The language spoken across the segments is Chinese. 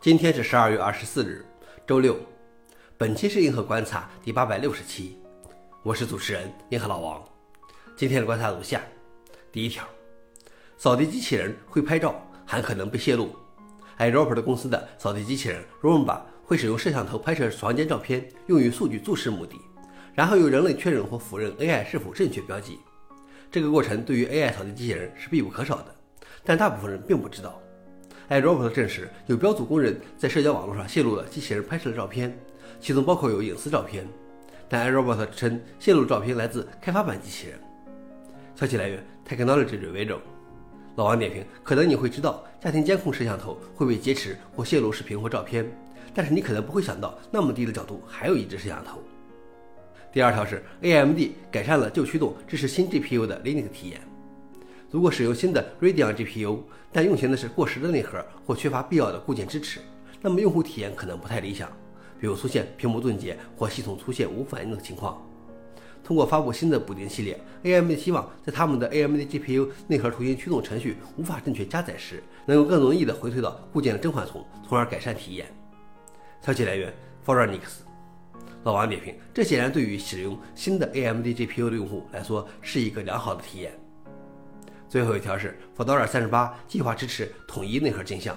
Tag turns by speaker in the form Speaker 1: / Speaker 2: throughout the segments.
Speaker 1: 今天是十二月二十四日，周六。本期是银河观察第八百六十期，我是主持人银河老王。今天的观察如下：第一条，扫地机器人会拍照，还可能被泄露。iRobot 公司的扫地机器人 Roomba 会使用摄像头拍摄房间照片，用于数据注释目的，然后由人类确认或否认 AI 是否正确标记。这个过程对于 AI 扫地机器人是必不可少的，但大部分人并不知道。iRobot 证实，有标组工人在社交网络上泄露了机器人拍摄的照片，其中包括有隐私照片。但 iRobot 称，泄露照片来自开发版机器人。消息来源：Technology Review。老王点评：可能你会知道，家庭监控摄像头会被劫持或泄露视频或照片，但是你可能不会想到，那么低的角度还有一只摄像头。第二条是，AMD 改善了旧驱动支持新 GPU 的 Linux 体验。如果使用新的 Radeon GPU，但运行的是过时的内核或缺乏必要的固件支持，那么用户体验可能不太理想，比如出现屏幕顿结或系统出现无反应的情况。通过发布新的补丁系列，AMD 希望在他们的 AMD GPU 内核图形驱动程序无法正确加载时，能够更容易地回退到固件的甄嬛丛，从而改善体验。消息来源 f o r e n i x 老王点评：这显然对于使用新的 AMD GPU 的用户来说是一个良好的体验。最后一条是，Fedora 38计划支持统一内核镜像。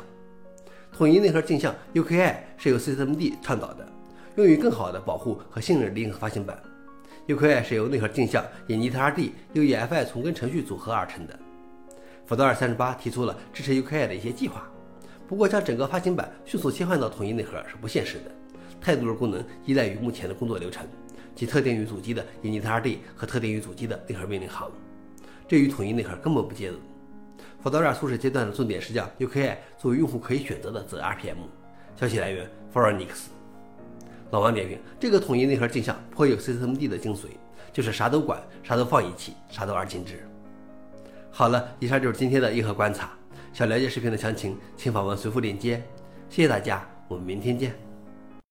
Speaker 1: 统一内核镜像 UKI 是由 systemd 倡导的，用于更好的保护和信任 Linux 发行版。UKI 是由内核镜像、initrd、UEFI 从根程序组合而成的。Fedora 38提出了支持 UKI 的一些计划，不过将整个发行版迅速切换到统一内核是不现实的。太多的功能依赖于目前的工作流程，即特定于主机的 initrd 和特定于主机的内核命令行。这与统一内核根本不接入。Fedora 初始阶段的重点是将 UKI 作为用户可以选择的子 RPM。消息来源 f o r e n i x 老王点评：这个统一内核镜像颇有 systemd 的精髓，就是啥都管，啥都放一起，啥都二进制。好了，以上就是今天的硬核观察。想了解视频的详情，请访问随附链接。谢谢大家，我们明天见。